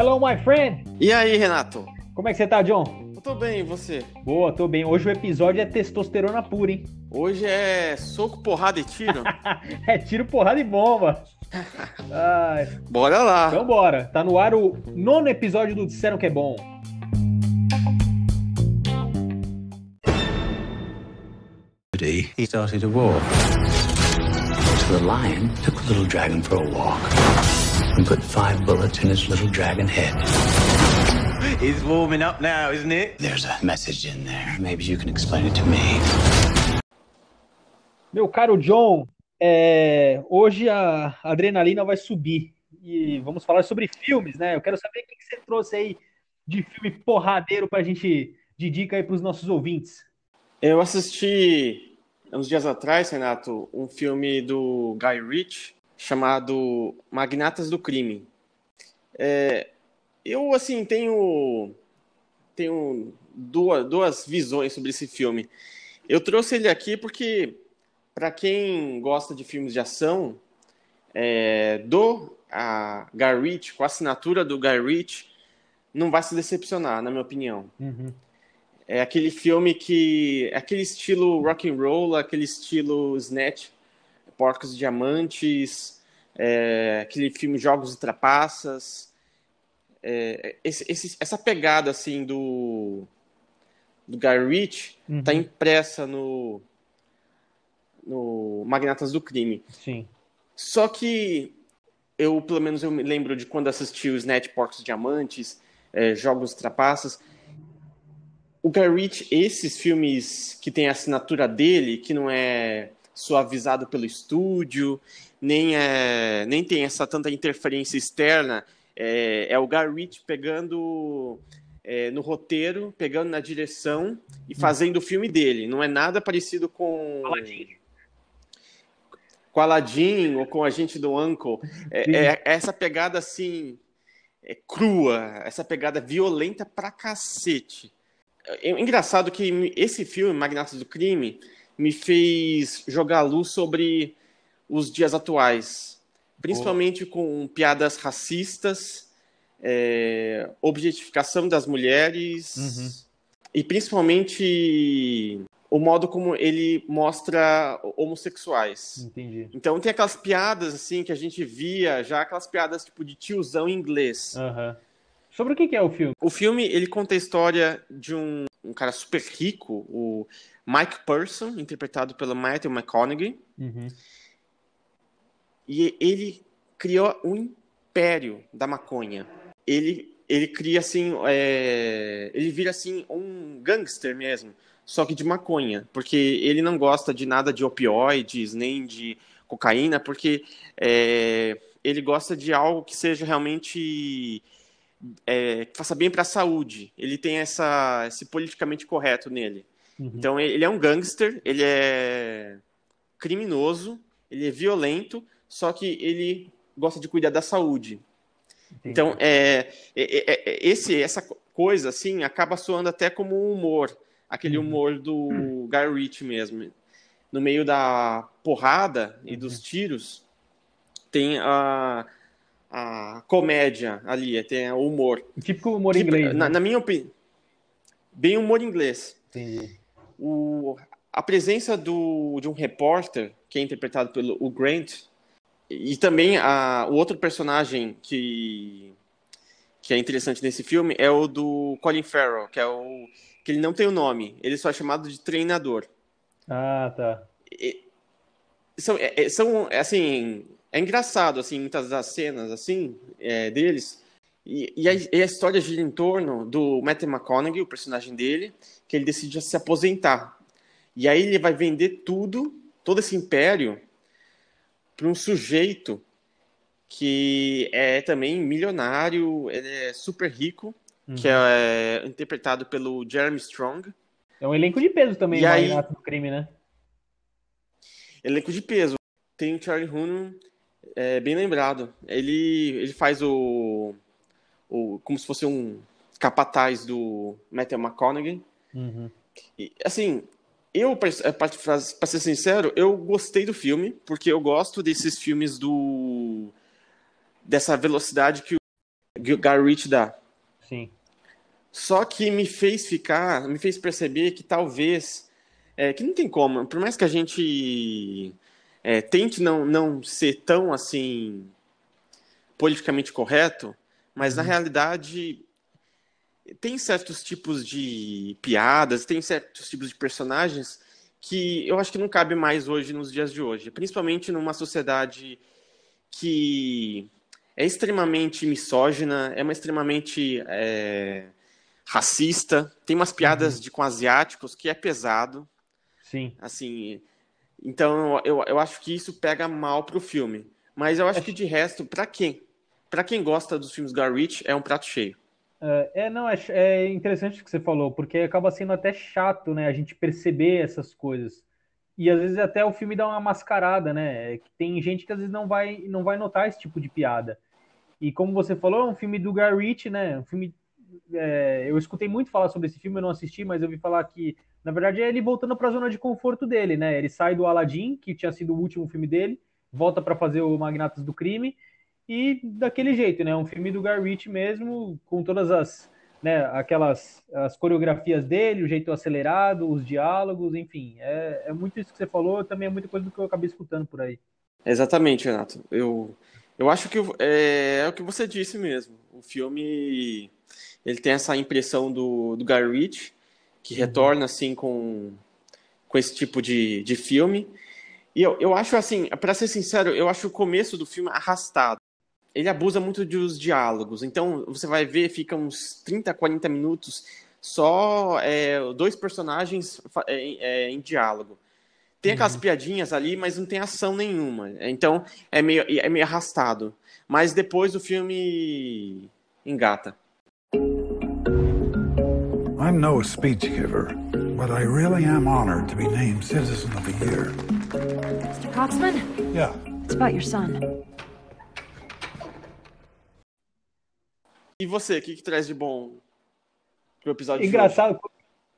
Hello, my friend! E aí, Renato? Como é que você tá, John? Eu tô bem, e você? Boa, tô bem. Hoje o episódio é testosterona pura, hein? Hoje é soco, porrada e tiro? é tiro, porrada e bomba. Ai. Bora lá. Então bora. Tá no ar o nono episódio do Disseram Que É Bom. He started a war. So the lion took the little dragon for a walk and put five bullets in its little dragon head. It's warming up now, isn't it? There's a message in there. Maybe you can explain it to me. Meu caro John, é, hoje a adrenalina vai subir e vamos falar sobre filmes, né? Eu quero saber o que você trouxe aí de filme porradeiro pra gente de dica aí pros nossos ouvintes. Eu assisti uns dias atrás, Renato, um filme do Guy Ritchie chamado Magnatas do Crime. É, eu, assim, tenho, tenho duas, duas visões sobre esse filme. Eu trouxe ele aqui porque para quem gosta de filmes de ação, é, do a Guy Ritchie, com a assinatura do Guy Ritchie, não vai se decepcionar, na minha opinião. Uhum. É aquele filme que. É aquele estilo rock and roll, aquele estilo Snatch, Porcos e Diamantes, é, aquele filme Jogos e Trapaças. É, esse, esse, essa pegada assim do, do Guy Ritchie está uhum. impressa no, no Magnatas do Crime. Sim. Só que eu, pelo menos, eu me lembro de quando assisti o Snatch Porcos Diamantes, é, Jogos Trapaças. O Guy Ritchie, esses filmes que tem a assinatura dele, que não é suavizado pelo estúdio, nem, é, nem tem essa tanta interferência externa, é, é o Ritchie pegando é, no roteiro, pegando na direção e fazendo o filme dele. Não é nada parecido com com Aladdin ou com a gente do Uncle. É, é, é, essa pegada assim, é crua, essa pegada violenta pra cacete. É, é engraçado que esse filme, Magnatos do Crime, me fez jogar luz sobre os dias atuais, principalmente oh. com piadas racistas, é, objetificação das mulheres uhum. e principalmente o modo como ele mostra homossexuais. Entendi. Então tem aquelas piadas assim que a gente via já aquelas piadas tipo de tiozão em inglês. Uhum. Sobre o que é o filme? O filme ele conta a história de um, um cara super rico, o Mike Person, interpretado pelo Matthew McConaughey. Uhum. E ele criou um império da maconha. Ele ele cria assim, é... ele vira assim um gangster mesmo só que de maconha, porque ele não gosta de nada de opioides, nem de cocaína, porque é, ele gosta de algo que seja realmente é, que faça bem para a saúde. Ele tem essa, esse politicamente correto nele. Uhum. Então ele é um gangster, ele é criminoso, ele é violento, só que ele gosta de cuidar da saúde. Entendi. Então é, é, é, é esse, essa coisa assim acaba soando até como um humor aquele uhum. humor do Guy Ritchie mesmo. No meio da porrada e dos uhum. tiros, tem a, a comédia ali, tem o humor. Típico humor que, inglês. Na, né? na, minha opinião, bem humor inglês. Entendi. O, a presença do, de um repórter, que é interpretado pelo o Grant, e também a, o outro personagem que, que é interessante nesse filme é o do Colin Farrell, que é o que ele não tem o nome, ele só é chamado de treinador. Ah, tá. E, são, é, é são, assim, é engraçado, assim, muitas das cenas, assim, é, deles, e, e, a, e, a, história gira em torno do Matthew McConaughey, o personagem dele, que ele decide se aposentar. E aí ele vai vender tudo, todo esse império, para um sujeito que é também milionário, ele é super rico, uhum. que é, é interpretado pelo Jeremy Strong. É um elenco de peso também, e aí, do crime, né? Elenco de peso. Tem o Charlie Hunnam, é, bem lembrado. Ele, ele faz o, o. como se fosse um capataz do Matthew McConaughey. Uhum. E, assim, eu, para ser sincero, eu gostei do filme, porque eu gosto desses filmes do dessa velocidade que o Guy Ritchie dá. Sim. Só que me fez ficar, me fez perceber que talvez, é, que não tem como, por mais que a gente é, tente não, não ser tão assim politicamente correto, mas na uhum. realidade tem certos tipos de piadas, tem certos tipos de personagens que eu acho que não cabe mais hoje nos dias de hoje, principalmente numa sociedade que é extremamente misógina, é uma extremamente é, racista, tem umas piadas uhum. de com asiáticos que é pesado. Sim. Assim, então eu, eu acho que isso pega mal pro filme. Mas eu acho que de resto, para quem? Para quem gosta dos filmes Garrett, é um prato cheio. É, é, não, é, é interessante o que você falou, porque acaba sendo até chato, né, a gente perceber essas coisas. E às vezes até o filme dá uma mascarada, né? É que tem gente que às vezes não vai, não vai notar esse tipo de piada. E como você falou, é um filme do Guy Ritchie, né? Um filme. É, eu escutei muito falar sobre esse filme, eu não assisti, mas eu vi falar que, na verdade, é ele voltando para a zona de conforto dele, né? Ele sai do Aladdin, que tinha sido o último filme dele, volta para fazer o Magnatas do Crime, e daquele jeito, né? Um filme do Guy mesmo, com todas as, né, aquelas as coreografias dele, o jeito acelerado, os diálogos, enfim, é, é muito isso que você falou, também é muita coisa do que eu acabei escutando por aí. Exatamente, Renato. Eu, eu acho que é, é o que você disse mesmo. O filme ele tem essa impressão do, do Guy Ritchie, que uhum. retorna assim com, com esse tipo de, de filme. E eu, eu acho assim, para ser sincero, eu acho o começo do filme arrastado ele abusa muito dos diálogos. Então, você vai ver, fica uns 30, 40 minutos só é, dois personagens é, é, em diálogo. Tem aquelas uhum. piadinhas ali, mas não tem ação nenhuma. Então, é meio, é meio arrastado. Mas depois o filme engata. I'm no speech giver, but I really am honored to be named Citizen of the Year. Mr. Coxman? Yeah. It's about your son. E você, o que, que traz de bom pro episódio Engraçado,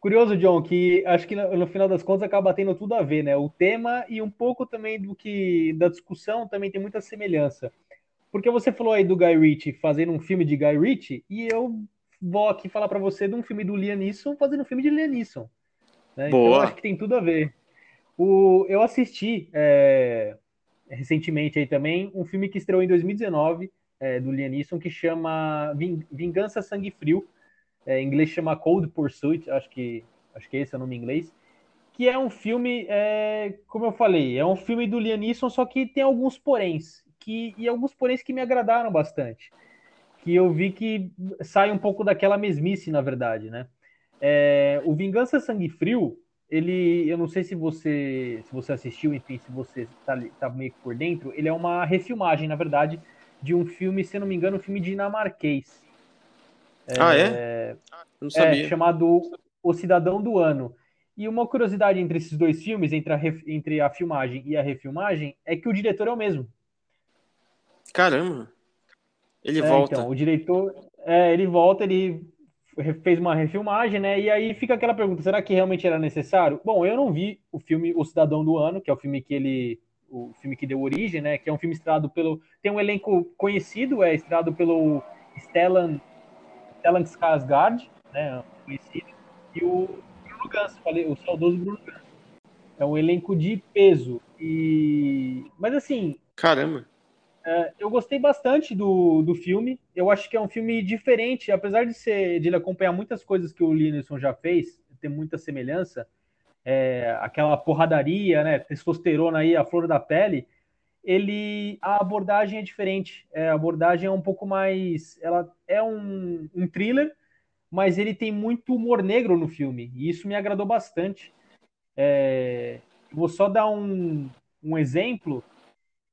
curioso, John, que acho que no, no, final das contas acaba tendo tudo a ver, né? O tema e um pouco também do que da discussão também tem muita semelhança. Porque você falou aí do Guy Ritchie fazendo um filme de Guy Ritchie e eu vou aqui falar para você de um filme do Liam Neeson fazendo um filme de Liam Neeson. Né? Então, Boa. Então acho que tem tudo a ver. O, eu assisti é, recentemente aí também um filme que estreou em 2019 é, do Liam Neeson que chama Vingança Sangue Frio. É, em inglês chama Cold Pursuit, acho que, acho que esse é o nome em inglês. Que é um filme, é, como eu falei, é um filme do Liam Neeson, só que tem alguns poréns. Que, e alguns poréns que me agradaram bastante. Que eu vi que sai um pouco daquela mesmice, na verdade, né? É, o Vingança Sangue Frio, ele, eu não sei se você se você assistiu, enfim, se você está tá meio que por dentro, ele é uma refilmagem, na verdade, de um filme, se não me engano, um filme dinamarquês. Ah, é? é? Não sabia. É, chamado O Cidadão do Ano. E uma curiosidade entre esses dois filmes, entre a, entre a filmagem e a refilmagem, é que o diretor é o mesmo. Caramba! Ele é, volta. Então, o diretor, é, ele volta, ele fez uma refilmagem, né? E aí fica aquela pergunta: será que realmente era necessário? Bom, eu não vi o filme O Cidadão do Ano, que é o filme que ele o filme que deu origem, né? Que é um filme estrelado pelo. Tem um elenco conhecido, é estrelado pelo Stellan, Stellan Skarsgård, né? Conhecido, e o Bruno Gans, falei, o saudoso Bruno Gans. É um elenco de peso. E. Mas assim. Caramba! É, eu gostei bastante do, do filme. Eu acho que é um filme diferente, apesar de ser de ele acompanhar muitas coisas que o Linus já fez, tem muita semelhança é, aquela porradaria, né, testosterona aí, a flor da pele, ele a abordagem é diferente. É, a abordagem é um pouco mais, ela é um, um thriller, mas ele tem muito humor negro no filme e isso me agradou bastante. É, vou só dar um, um exemplo.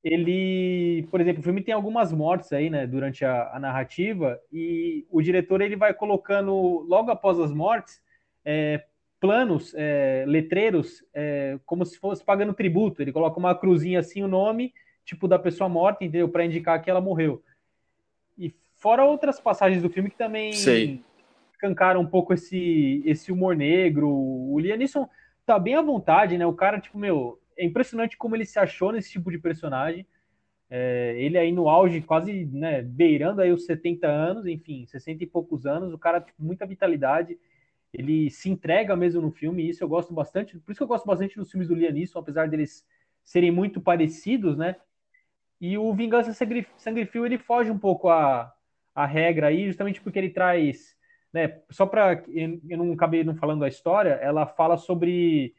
Ele, por exemplo, o filme tem algumas mortes aí, né, durante a, a narrativa e o diretor ele vai colocando logo após as mortes é, planos, é, letreiros, é, como se fosse pagando tributo. Ele coloca uma cruzinha assim, o nome, tipo, da pessoa morta, entendeu? Para indicar que ela morreu. E fora outras passagens do filme que também Sei. cancaram um pouco esse, esse humor negro. O Liam Neeson tá bem à vontade, né? O cara, tipo, meu, é impressionante como ele se achou nesse tipo de personagem. É, ele aí no auge, quase né, beirando aí os 70 anos, enfim, 60 e poucos anos, o cara tem tipo, muita vitalidade, ele se entrega mesmo no filme, e isso eu gosto bastante, por isso que eu gosto bastante dos filmes do Liam Neeson, apesar deles serem muito parecidos, né? E o Vingança Sangue Frio, ele foge um pouco a, a regra aí, justamente porque ele traz, né, só para eu não acabei não falando a história, ela fala sobre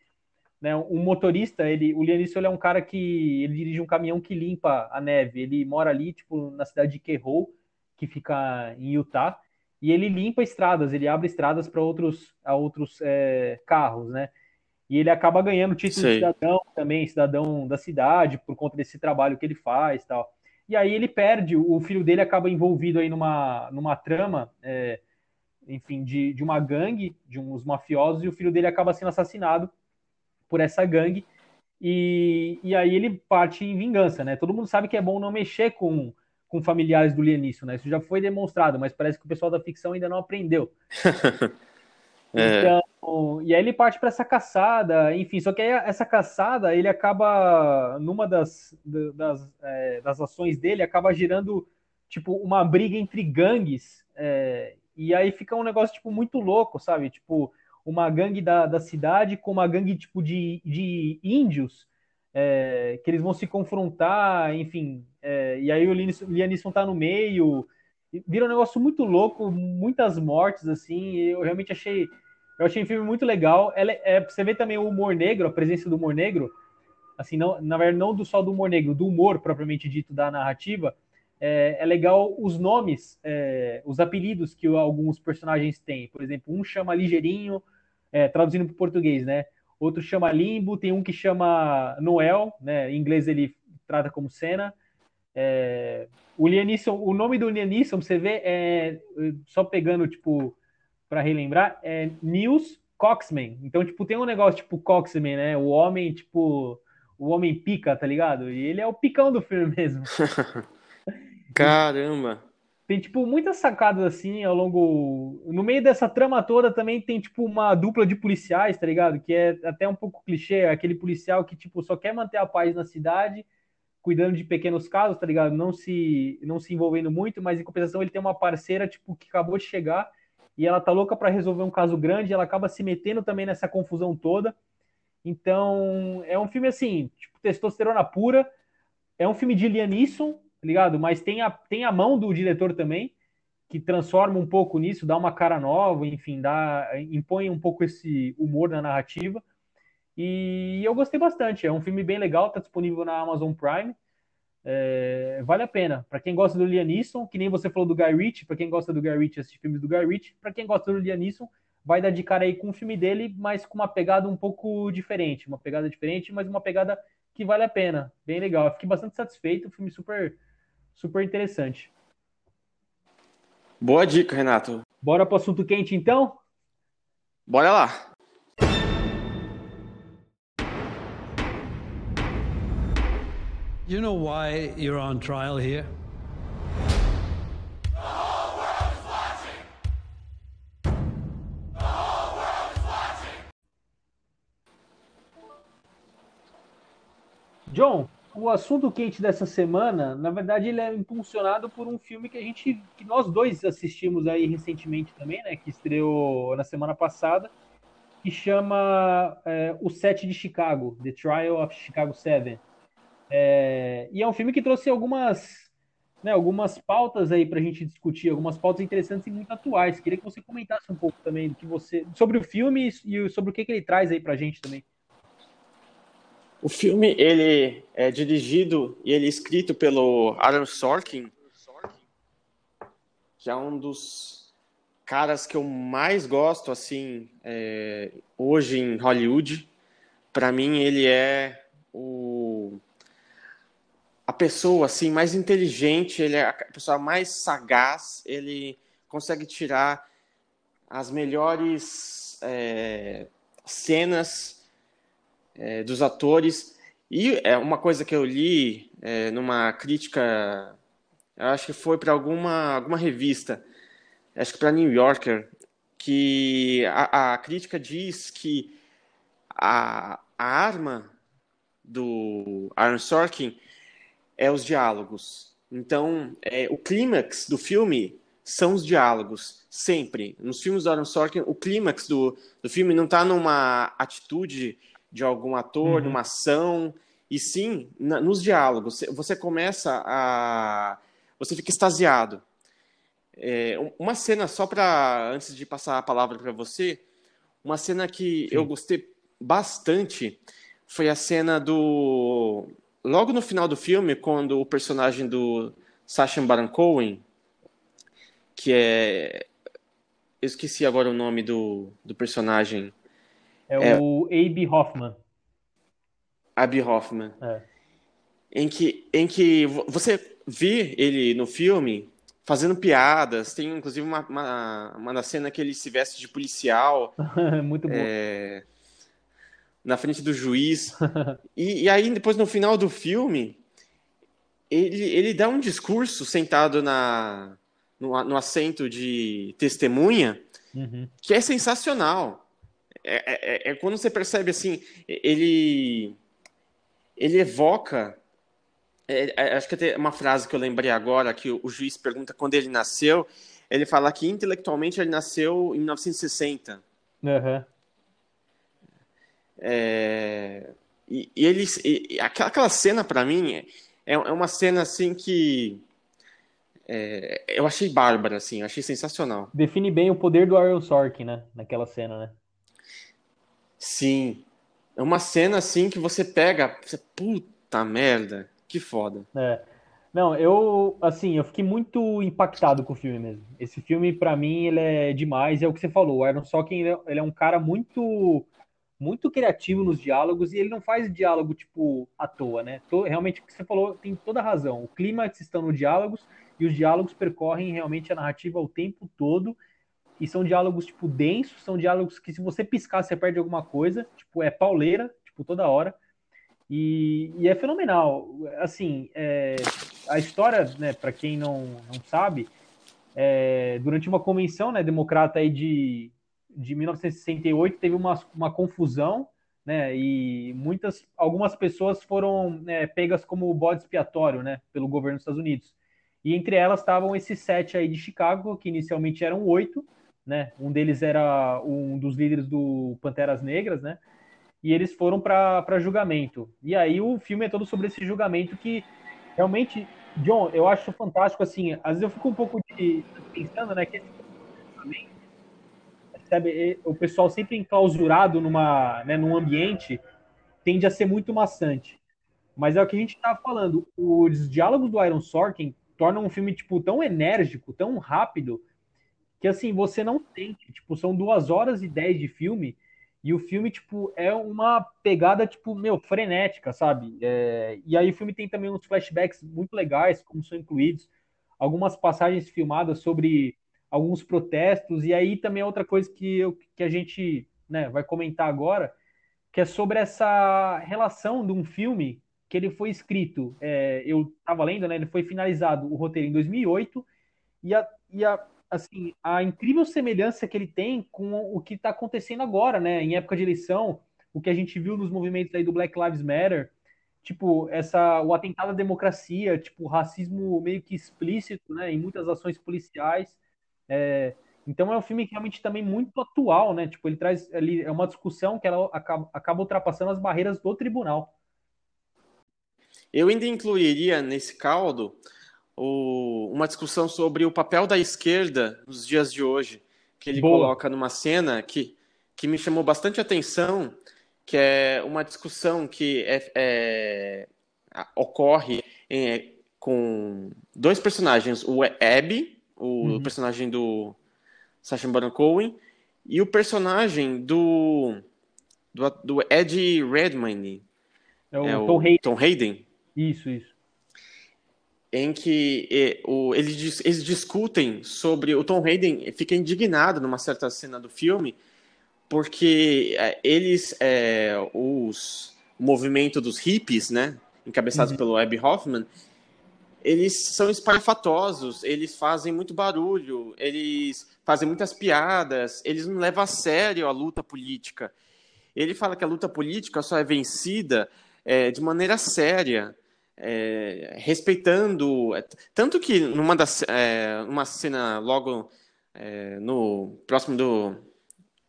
né, um motorista, ele, o Lianisson ele é um cara que ele dirige um caminhão que limpa a neve. Ele mora ali, tipo, na cidade de Kehoe, que fica em Utah, e ele limpa estradas, ele abre estradas para outros, a outros é, carros, né? E ele acaba ganhando título Sei. de cidadão também, cidadão da cidade, por conta desse trabalho que ele faz tal. E aí ele perde, o filho dele acaba envolvido aí numa, numa trama, é, enfim, de, de uma gangue, de uns mafiosos, e o filho dele acaba sendo assassinado por essa gangue. E, e aí ele parte em vingança, né? Todo mundo sabe que é bom não mexer com, com familiares do Lianício, né? Isso já foi demonstrado, mas parece que o pessoal da ficção ainda não aprendeu. é. Então, e aí ele parte para essa caçada, enfim, só que aí essa caçada, ele acaba, numa das, das, é, das ações dele, acaba girando, tipo, uma briga entre gangues, é, e aí fica um negócio, tipo, muito louco, sabe? Tipo, uma gangue da, da cidade com uma gangue tipo de, de índios é, que eles vão se confrontar, enfim. É, e aí o Lianisson tá no meio. Vira um negócio muito louco, muitas mortes, assim. Eu realmente achei. Eu achei o filme muito legal. Ela, é, você vê também o humor negro, a presença do humor negro. Assim, não, na verdade, não do, só do humor negro, do humor propriamente dito da narrativa. É, é legal os nomes, é, os apelidos que alguns personagens têm. Por exemplo, um chama Ligeirinho, é, traduzindo para o português, né? Outro chama Limbo, tem um que chama Noel, né? Em inglês ele trata como Senna. É, o Lianisson, o nome do Lianisson, você vê, é, só pegando, tipo, para relembrar, é Nils Coxman. Então, tipo, tem um negócio tipo Coxman, né? O homem, tipo, o homem pica, tá ligado? E ele é o picão do filme mesmo. Caramba! Tem tipo muitas sacadas assim ao longo no meio dessa trama toda também tem tipo uma dupla de policiais tá ligado? Que é até um pouco clichê aquele policial que tipo só quer manter a paz na cidade cuidando de pequenos casos tá ligado? Não se não se envolvendo muito mas em compensação ele tem uma parceira tipo que acabou de chegar e ela tá louca para resolver um caso grande ela acaba se metendo também nessa confusão toda. Então é um filme assim tipo testosterona pura é um filme de Liam Neeson ligado? Mas tem a, tem a mão do diretor também, que transforma um pouco nisso, dá uma cara nova, enfim, dá, impõe um pouco esse humor na narrativa. E eu gostei bastante. É um filme bem legal, tá disponível na Amazon Prime. É, vale a pena. Para quem gosta do Liam Neeson, que nem você falou do Guy Ritchie, para quem gosta do Guy Ritchie, assistir filmes do Guy Ritchie, para quem gosta do Liam Neeson, vai dar de cara aí com o filme dele, mas com uma pegada um pouco diferente, uma pegada diferente, mas uma pegada que vale a pena. Bem legal. Eu fiquei bastante satisfeito, um filme super super interessante. Boa dica, Renato. Bora pro assunto quente então? Bora lá. You know why you're on trial here? John, o assunto quente dessa semana, na verdade, ele é impulsionado por um filme que a gente, que nós dois assistimos aí recentemente também, né? Que estreou na semana passada, que chama é, O Sete de Chicago, The Trial of Chicago Seven. É, e é um filme que trouxe algumas, né, algumas pautas aí para a gente discutir, algumas pautas interessantes e muito atuais. Queria que você comentasse um pouco também do que você sobre o filme e sobre o que, que ele traz aí para a gente também. O filme ele é dirigido e ele é escrito pelo Aaron Sorkin, já um dos caras que eu mais gosto assim é, hoje em Hollywood. Para mim ele é o a pessoa assim mais inteligente, ele é a pessoa mais sagaz, ele consegue tirar as melhores é, cenas é, dos atores. E é uma coisa que eu li é, numa crítica, acho que foi para alguma, alguma revista, acho que para New Yorker, que a, a, crítica diz que a, a arma do Aaron Sorkin é os diálogos. Então, é, o clímax do filme são os diálogos, sempre. Nos filmes do Aaron Sorkin, o clímax do, do filme não está numa atitude de algum ator, uhum. numa ação, e sim na, nos diálogos. Você começa a. Você fica extasiado. É, uma cena, só para. Antes de passar a palavra para você, uma cena que sim. eu gostei bastante foi a cena do. Logo no final do filme, quando o personagem do Sacha Baron Cohen, que é. Eu esqueci agora o nome do, do personagem. É, é o Abe Hoffman. Abby Hoffman. É. Em, que, em que você vê ele no filme fazendo piadas. Tem inclusive uma, uma, uma cena que ele se veste de policial. Muito bom. É, na frente do juiz. e, e, aí, depois, no final do filme, ele, ele dá um discurso sentado na, no, no assento de testemunha uhum. que é sensacional. É, é, é, quando você percebe assim, ele ele evoca. É, é, acho que tem uma frase que eu lembrei agora, que o, juiz pergunta quando ele nasceu. Ele fala que intelectualmente ele nasceu em 1960. Uhum. É, e, e ele, e, aquela, aquela cena para mim é, é uma cena assim que é, eu achei bárbara, assim, achei sensacional. Define bem o poder do Aaron Sorkin, né? Naquela cena, né? Sim, é uma cena assim que você pega, você, puta merda, que foda. É. Não, eu, assim, eu fiquei muito impactado com o filme mesmo. Esse filme, para mim, ele é demais. É o que você falou, o Aaron Sorkin, ele é um cara muito, muito criativo nos diálogos e ele não faz diálogo, tipo, à toa, né? Realmente, o que você falou tem toda razão. O clímax estão nos diálogos e os diálogos percorrem realmente a narrativa o tempo todo e são diálogos, tipo, densos, são diálogos que se você piscar, você perde alguma coisa, tipo, é pauleira, tipo, toda hora. E, e é fenomenal. Assim, é, a história, né, para quem não, não sabe, é, durante uma convenção, né, democrata aí de, de 1968, teve uma, uma confusão, né, e muitas, algumas pessoas foram né, pegas como bode expiatório, né, pelo governo dos Estados Unidos. E entre elas estavam esses sete aí de Chicago, que inicialmente eram oito, né? Um deles era um dos líderes do Panteras Negras, né? E eles foram para julgamento. E aí o filme é todo sobre esse julgamento que realmente, John, eu acho fantástico assim. Às vezes eu fico um pouco de, pensando, né, que esse sabe, o pessoal sempre enclausurado numa, né, num ambiente tende a ser muito maçante. Mas é o que a gente estava tá falando. Os diálogos do Iron Sorkin tornam um filme tipo tão enérgico, tão rápido, que assim, você não tem, tipo, são duas horas e dez de filme, e o filme, tipo, é uma pegada, tipo, meu, frenética, sabe? É... E aí o filme tem também uns flashbacks muito legais, como são incluídos algumas passagens filmadas sobre alguns protestos, e aí também é outra coisa que, eu, que a gente né, vai comentar agora, que é sobre essa relação de um filme que ele foi escrito, é, eu estava lendo, né, ele foi finalizado, o roteiro em 2008, e a, e a assim, a incrível semelhança que ele tem com o que está acontecendo agora, né? Em época de eleição, o que a gente viu nos movimentos aí do Black Lives Matter, tipo, essa, o atentado à democracia, tipo, racismo meio que explícito, né? Em muitas ações policiais. É, então é um filme que realmente também muito atual, né? Tipo, ele traz ali é uma discussão que ela acaba, acaba ultrapassando as barreiras do tribunal. Eu ainda incluiria nesse caldo o, uma discussão sobre o papel da esquerda nos dias de hoje, que ele Boa. coloca numa cena que, que me chamou bastante atenção, que é uma discussão que é, é, ocorre em, com dois personagens, o Abby, o uhum. personagem do Sacha Baron Cohen, e o personagem do, do, do Ed Redmayne. É o, é Tom, o Hayden. Tom Hayden. Isso, isso em que o, eles, eles discutem sobre. O Tom Hayden fica indignado numa certa cena do filme, porque é, eles, é, os, o movimento dos hippies, né, encabeçados uhum. pelo Abby Hoffman, eles são espalhafatosos, eles fazem muito barulho, eles fazem muitas piadas, eles não levam a sério a luta política. Ele fala que a luta política só é vencida é, de maneira séria é, respeitando. É, tanto que numa das, é, uma cena logo é, no próximo do,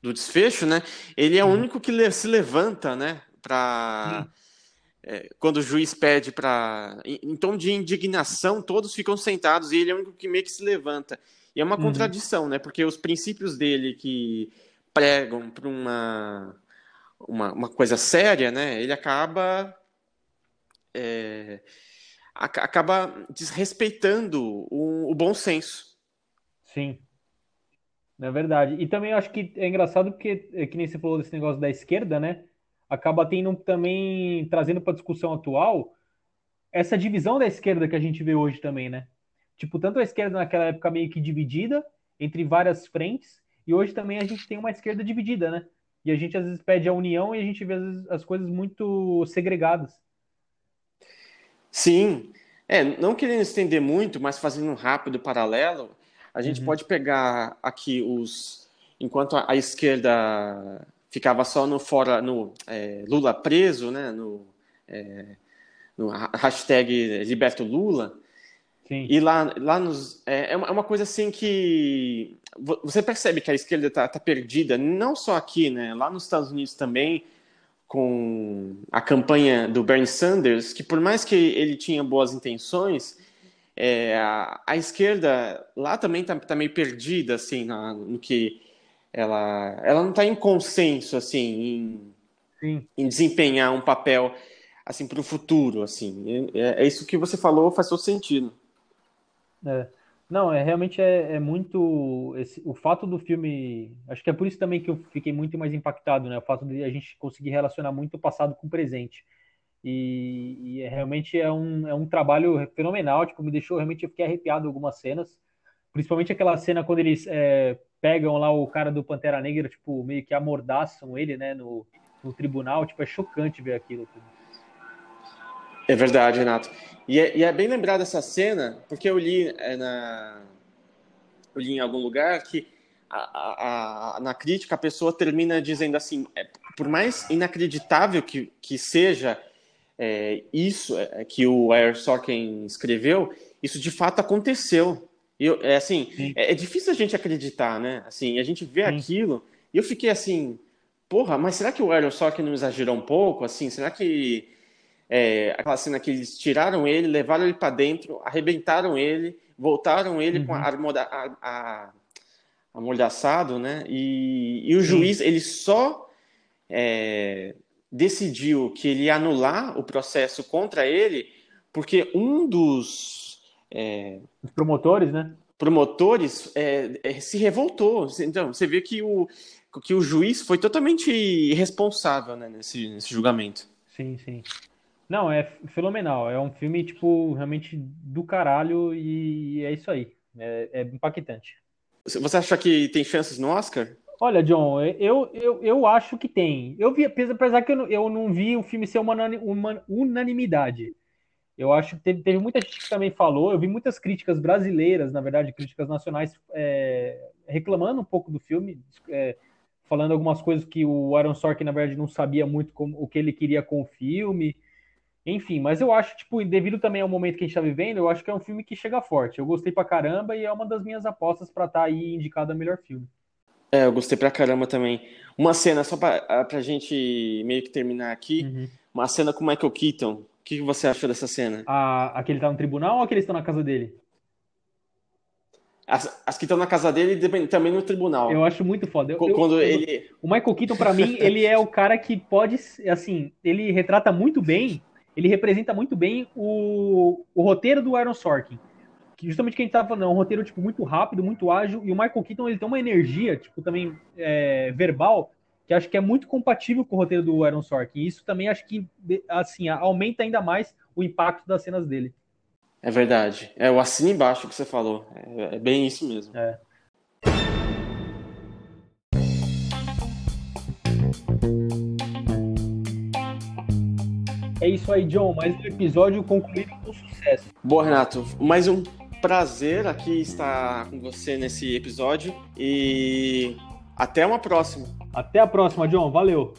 do desfecho, né? Ele é o uhum. único que se levanta, né? Para é, quando o juiz pede para. Em, em, tom de indignação, todos ficam sentados e ele é o único que meio que se levanta. E é uma uhum. contradição, né? Porque os princípios dele que pregam para uma, uma, uma, coisa séria, né? Ele acaba. É, acaba desrespeitando o, o bom senso. Sim. É verdade. E também acho que é engraçado porque, é que nem você falou desse negócio da esquerda, né? Acaba tendo também, trazendo para a discussão atual, essa divisão da esquerda que a gente vê hoje também, né? Tipo, tanto a esquerda naquela época meio que dividida entre várias frentes, e hoje também a gente tem uma esquerda dividida, né? E a gente às vezes pede a união e a gente vê vezes, as coisas muito segregadas. Sim. É, não querendo estender muito, mas fazendo um rápido paralelo, a gente uhum. pode pegar aqui os. Enquanto a, a esquerda ficava só no fora, no é, Lula preso, né? No, é, no hashtag Liberto Lula. Sim. E lá, lá nos. É, é, é uma coisa assim que. Você percebe que a esquerda está tá perdida, não só aqui, né? Lá nos Estados Unidos também, com a campanha do Bernie Sanders, que por mais que ele tinha boas intenções, é, a, a, esquerda lá também está tá meio perdida, assim, na, no que ela, ela não está em consenso, assim, em, em, desempenhar um papel, assim, para o futuro, assim. É, é, isso que você falou, faz todo sentido. É. Não, é realmente é, é muito esse, o fato do filme. Acho que é por isso também que eu fiquei muito mais impactado, né? O fato de a gente conseguir relacionar muito o passado com o presente. E, e é, realmente é um, é um trabalho fenomenal, tipo, me deixou, realmente eu fiquei arrepiado algumas cenas, principalmente aquela cena quando eles é, pegam lá o cara do Pantera Negra, tipo, meio que amordaçam ele, né, no, no tribunal, tipo, é chocante ver aquilo. É verdade, Renato. E é, e é bem lembrado essa cena, porque eu li é, na eu li em algum lugar que a, a, a, na crítica a pessoa termina dizendo assim, é, por mais inacreditável que, que seja é, isso é, é, que o Air Sorkin escreveu, isso de fato aconteceu. Eu, é assim, é, é, difícil a gente acreditar, né? Assim, a gente vê Sim. aquilo e eu fiquei assim, porra, mas será que o Aaron Sorkin não exagerou um pouco? Assim, será que é, aquela cena que eles tiraram ele, levaram ele para dentro, arrebentaram ele, voltaram ele uhum. com a, a, a, amordaçado, né? E, e o Sim. juiz, ele só é, decidiu que ele ia anular o processo contra ele porque um dos é, Os promotores, né? Promotores é, é, se revoltou. Então, você vê que o, que o juiz foi totalmente irresponsável né, nesse, nesse julgamento. Sim, sim. Não, é fenomenal. É um filme, tipo, realmente do caralho e é isso aí. É, é impactante. Você acha que tem chances no Oscar? Olha, John, eu, eu, eu acho que tem. Eu vi, apesar que eu não, eu não vi o filme ser uma, uma unanimidade. Eu acho que teve, teve, muita gente que também falou. Eu vi muitas críticas brasileiras, na verdade, críticas nacionais, é, reclamando um pouco do filme, é, falando algumas coisas que o Aaron Sorkin, na verdade, não sabia muito como, o que ele queria com o filme. Enfim, mas eu acho, tipo, devido também ao momento que a gente tá vivendo, eu acho que é um filme que chega forte. Eu gostei pra caramba e é uma das minhas apostas para estar tá aí indicado a melhor filme. É, eu gostei pra caramba também. Uma cena, só pra, pra gente meio que terminar aqui, uhum. uma cena com o Michael Keaton. O que você achou dessa cena? A, a que ele tá no tribunal ou a que eles estão na casa dele? As, as que estão na casa dele também no tribunal. Eu acho muito foda. Eu, Quando eu, ele... O Michael Keaton, para mim, ele é o cara que pode, assim, ele retrata muito bem, ele representa muito bem o, o roteiro do Aaron Sorkin que justamente que a gente tava falando, é um roteiro tipo muito rápido, muito ágil, e o Michael Keaton ele tem uma energia, tipo também é, verbal, que acho que é muito compatível com o roteiro do Aaron Sorkin. E isso também acho que assim aumenta ainda mais o impacto das cenas dele. É verdade. É o assino embaixo que você falou. É, é bem isso mesmo. É. É isso aí, John. Mais um episódio concluído com sucesso. Boa, Renato. Mais um prazer aqui estar com você nesse episódio e até uma próxima. Até a próxima, John. Valeu.